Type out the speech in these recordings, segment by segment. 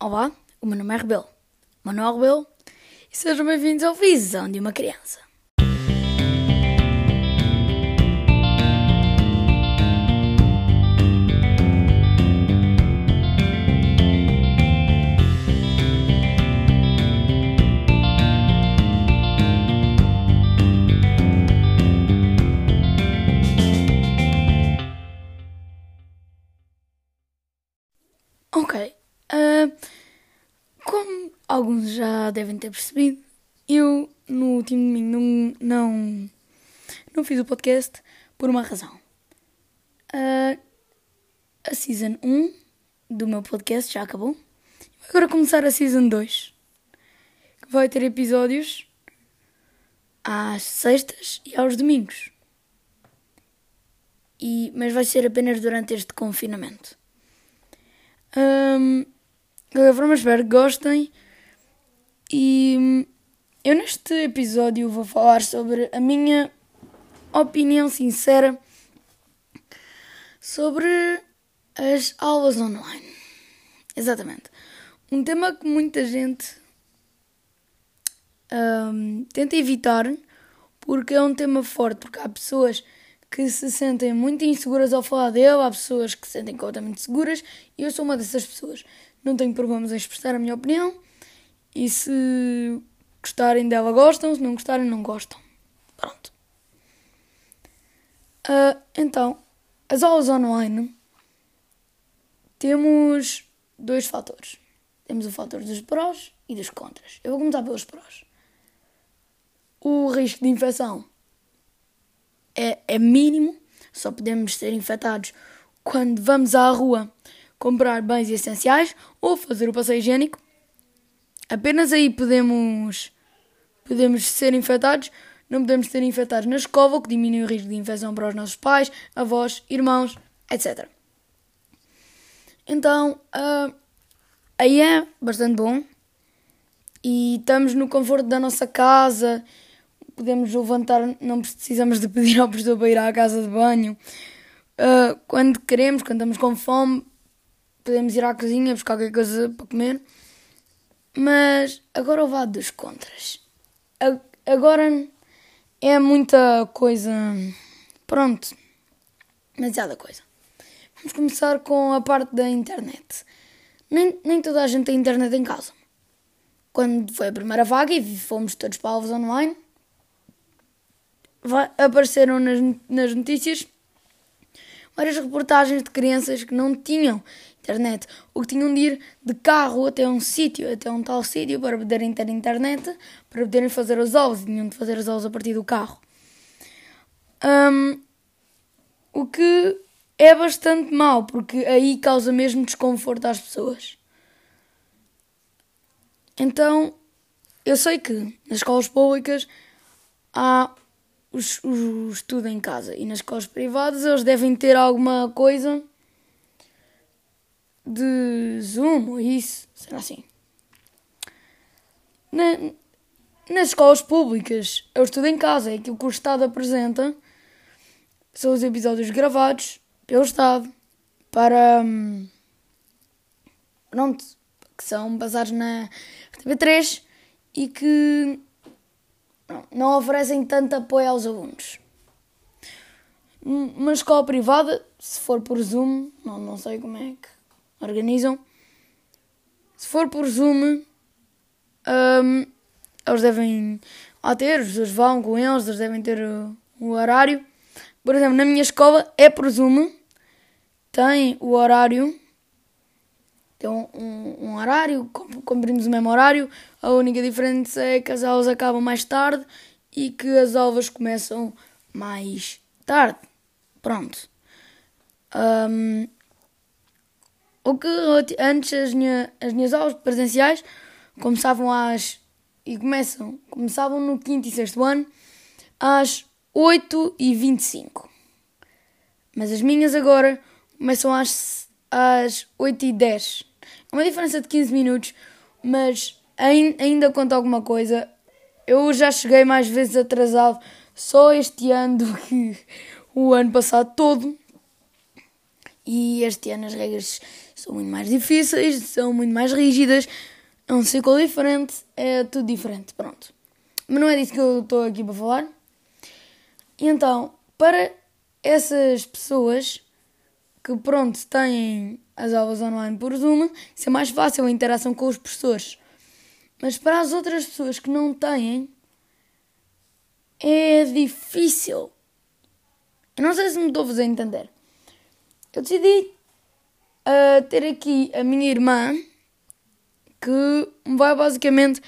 Olá, o meu nome é Rebelo, Manuel Rebelo, e sejam bem-vindos ao Visão de uma Criança. Alguns já devem ter percebido, eu no último domingo não, não, não fiz o podcast por uma razão. Ah, a Season 1 do meu podcast já acabou. Vai agora começar a Season 2, que vai ter episódios às sextas e aos domingos. E, mas vai ser apenas durante este confinamento. Hum, de qualquer forma, espero que gostem. E hum, eu neste episódio vou falar sobre a minha opinião sincera sobre as aulas online. Exatamente. Um tema que muita gente hum, tenta evitar porque é um tema forte, porque há pessoas que se sentem muito inseguras ao falar dele, há pessoas que se sentem completamente seguras e eu sou uma dessas pessoas. Não tenho problemas em expressar a minha opinião e se gostarem dela gostam, se não gostarem não gostam. Pronto. Ah, então, as aulas online temos dois fatores. Temos o fator dos prós e dos contras. Eu vou começar pelos prós. O risco de infecção é, é mínimo, só podemos ser infectados quando vamos à rua comprar bens essenciais ou fazer o passeio higiênico. Apenas aí podemos, podemos ser infectados. Não podemos ser infectados na escova, o que diminui o risco de infecção para os nossos pais, avós, irmãos, etc. Então, uh, aí é bastante bom. E estamos no conforto da nossa casa podemos levantar, não precisamos de pedir ao professor para ir à casa de banho. Uh, quando queremos, quando estamos com fome, podemos ir à cozinha buscar qualquer coisa para comer. Mas agora o lado dos contras. Agora é muita coisa. Pronto, demasiada coisa. Vamos começar com a parte da internet. Nem, nem toda a gente tem internet em casa. Quando foi a primeira vaga e fomos todos para aulas online, apareceram nas, nas notícias várias reportagens de crianças que não tinham internet ou que tinham de ir de carro até um sítio, até um tal sítio para poderem ter internet, para poderem fazer as aulas, e tinham de fazer as aulas a partir do carro. Um, o que é bastante mau, porque aí causa mesmo desconforto às pessoas. Então, eu sei que nas escolas públicas há o, o estudo em casa e nas escolas privadas eles devem ter alguma coisa de Zoom ou isso, será assim. Na, nas escolas públicas o estudo em casa, é aquilo que o Estado apresenta, são os episódios gravados pelo Estado para. Hum, pronto, que são basados na TV3 e que não oferecem tanto apoio aos alunos. Uma escola privada, se for por Zoom, não, não sei como é que organizam, se for por Zoom, um, eles devem lá ter, os pessoas vão com eles, eles devem ter o, o horário. Por exemplo, na minha escola é por Zoom, tem o horário tem um, um, um horário, cumprimos o mesmo horário, a única diferença é que as aulas acabam mais tarde e que as aulas começam mais tarde. Pronto. Um, o que antes as, minha, as minhas aulas presenciais começavam às. e começam. começavam no quinto e sexto ano às 8 e 25 Mas as minhas agora começam às, às 8 e 10 é uma diferença de 15 minutos, mas ainda conta alguma coisa. Eu já cheguei mais vezes atrasado só este ano do que o ano passado todo. E este ano as regras são muito mais difíceis, são muito mais rígidas, é um ciclo diferente, é tudo diferente, pronto. Mas não é disso que eu estou aqui para falar. E então, para essas pessoas que, pronto, têm as aulas online por Zoom, isso é mais fácil a interação com os professores. Mas para as outras pessoas que não têm, é difícil. Eu não sei se me estou a fazer entender. Eu decidi uh, ter aqui a minha irmã que me vai basicamente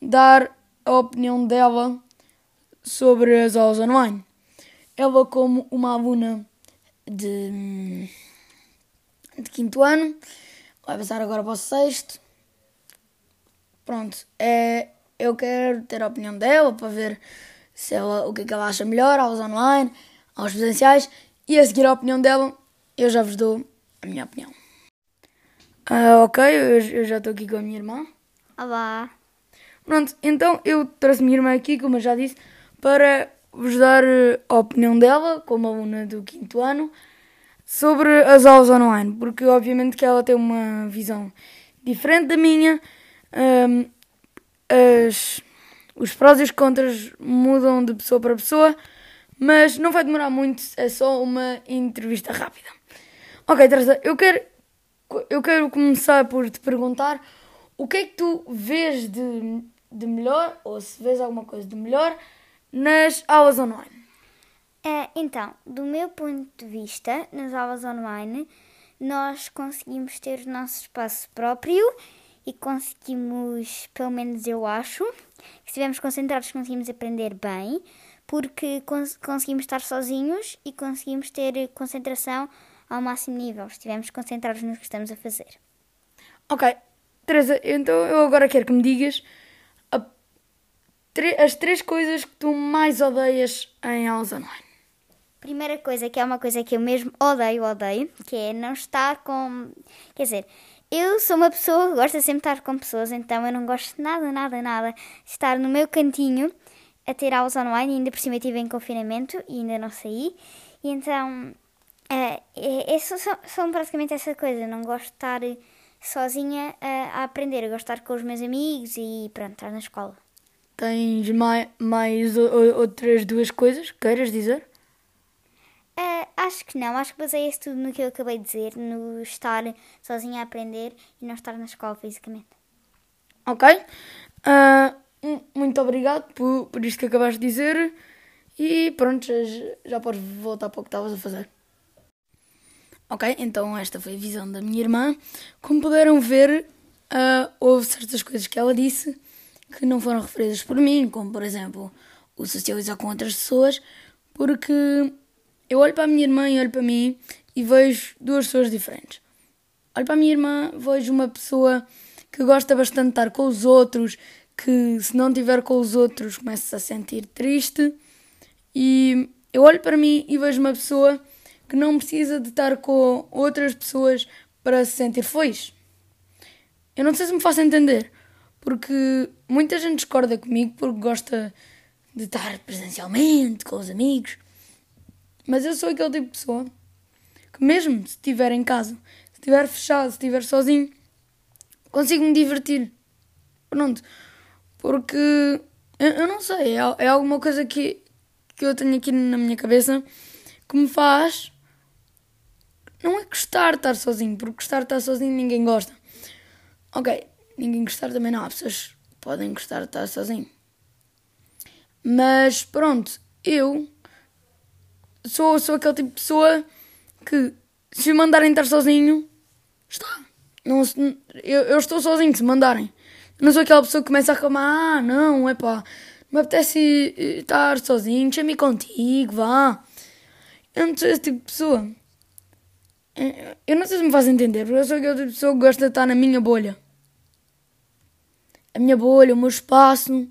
dar a opinião dela sobre as aulas online. Ela, como uma aluna de, de quinto ano, vai passar agora para o sexto. Pronto, é, eu quero ter a opinião dela para ver se ela, o que, é que ela acha melhor, aulas online, aulas presenciais, e a seguir a opinião dela, eu já vos dou a minha opinião. Uh, ok, eu, eu já estou aqui com a minha irmã. Olá. Pronto, então eu trouxe a minha irmã aqui, como eu já disse, para vos dar a opinião dela, como aluna do quinto ano, sobre as aulas online, porque obviamente que ela tem uma visão diferente da minha. Um, as, os prós e os contras mudam de pessoa para pessoa, mas não vai demorar muito, é só uma entrevista rápida. Ok, Teresa, eu quero, eu quero começar por te perguntar o que é que tu vês de, de melhor, ou se vês alguma coisa de melhor, nas aulas online. Uh, então, do meu ponto de vista, nas aulas online, nós conseguimos ter o nosso espaço próprio e conseguimos, pelo menos eu acho, que estivermos concentrados conseguimos aprender bem, porque cons conseguimos estar sozinhos e conseguimos ter concentração ao máximo nível, se estivermos concentrados no que estamos a fazer. Ok, Teresa, então eu agora quero que me digas as três coisas que tu mais odeias em aulas online. Primeira coisa, que é uma coisa que eu mesmo odeio, odeio, que é não estar com. Quer dizer, eu sou uma pessoa que gosta sempre de estar com pessoas, então eu não gosto nada, nada, nada de estar no meu cantinho a ter aulas online, ainda por cima estive em confinamento e ainda não saí. E então, é, é, é são, são praticamente essa coisa. Não gosto de estar sozinha a, a, aprender, eu gosto de estar com os meus amigos e pronto, estar na escola. Tens mais, mais outras duas coisas queiras dizer? Uh, acho que não, acho que baseia-se tudo no que eu acabei de dizer, no estar sozinha a aprender e não estar na escola fisicamente. Ok. Uh, muito obrigado por, por isto que acabaste de dizer e pronto, já, já podes voltar para o que estavas a fazer. Ok, então esta foi a visão da minha irmã. Como puderam ver, uh, houve certas coisas que ela disse que não foram referidas por mim, como por exemplo o socializar com outras pessoas, porque eu olho para a minha irmã e olho para mim e vejo duas pessoas diferentes. Olho para a minha irmã, vejo uma pessoa que gosta bastante de estar com os outros, que se não estiver com os outros começa a sentir triste. E eu olho para mim e vejo uma pessoa que não precisa de estar com outras pessoas para se sentir feliz. Eu não sei se me faço entender, porque muita gente discorda comigo porque gosta de estar presencialmente com os amigos. Mas eu sou aquele tipo de pessoa que, mesmo se estiver em casa, se estiver fechado, se estiver sozinho, consigo me divertir. Pronto. Porque eu, eu não sei, é, é, alguma coisa que, que eu tenho aqui na minha cabeça que me faz. Não é gostar de estar sozinho, porque gostar de estar sozinho ninguém gosta. Ok, ninguém gostar também não. Há pessoas que podem gostar de estar sozinho. Mas pronto, eu sou, sou aquele tipo de pessoa que se me mandarem estar sozinho, está. Não, eu, eu estou sozinho se me mandarem. não sou aquela pessoa que começa a reclamar, ah, não, é pá, me apetece estar sozinho, deixa-me contigo, vá. Eu não sou esse tipo de pessoa. Eu não sei se me faz entender, porque eu sou aquele tipo pessoa que gosta de estar na minha bolha. A minha bolha, o meu espaço,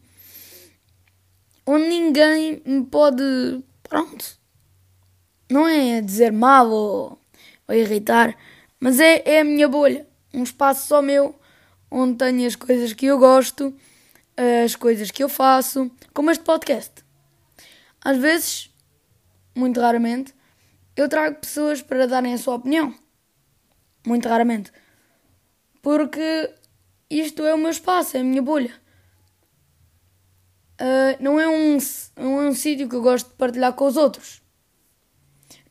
onde ninguém me pode. Pronto não é dizer mal ou, ou irritar, mas é, é a minha bolha. Um espaço só meu, onde tenho as coisas que eu gosto, as coisas que eu faço, como este podcast. Às vezes, muito raramente, eu trago pessoas para darem a sua opinião. Muito raramente. Porque isto é o meu espaço, é a minha bolha. Uh, não é um, não é um sítio que eu gosto de partilhar com os outros.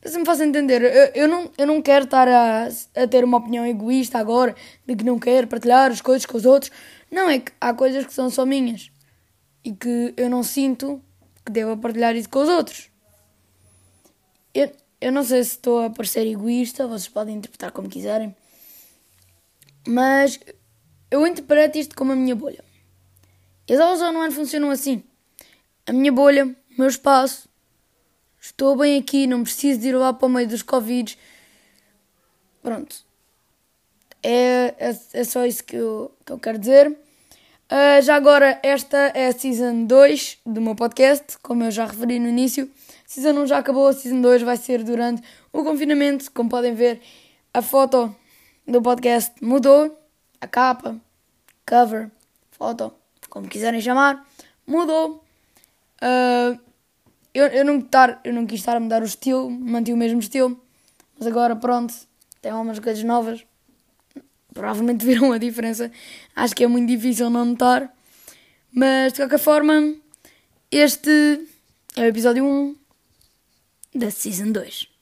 Se me faço entender, eu, eu, não, eu não quero estar a, a ter uma opinião egoísta agora de que não quero partilhar as coisas com os outros. Não, é que há coisas que são só minhas e que eu não sinto que devo partilhar isso com os outros. Eu, eu não sei se estou a parecer egoísta, vocês podem interpretar como quiserem, mas eu interpreto isto como a minha bolha. E as aulas online funcionam assim. A minha bolha, o meu espaço, estou bem aqui, não preciso de ir lá para o meio dos Covid. Pronto. É, é, é só isso que eu, que eu quero dizer. Uh, já agora, esta é a Season 2 do meu podcast, como eu já referi no início. Season 1 já acabou, Season 2 vai ser durante o confinamento. Como podem ver, a foto do podcast mudou, a capa, cover, foto, como quiserem chamar, mudou. Uh, eu, eu, não tar, eu não quis estar a mudar o estilo, mantive o mesmo estilo, mas agora pronto, tem algumas coisas novas provavelmente viram a diferença. Acho que é muito difícil não notar. Mas de qualquer forma, este é o episódio 1 da Season 2.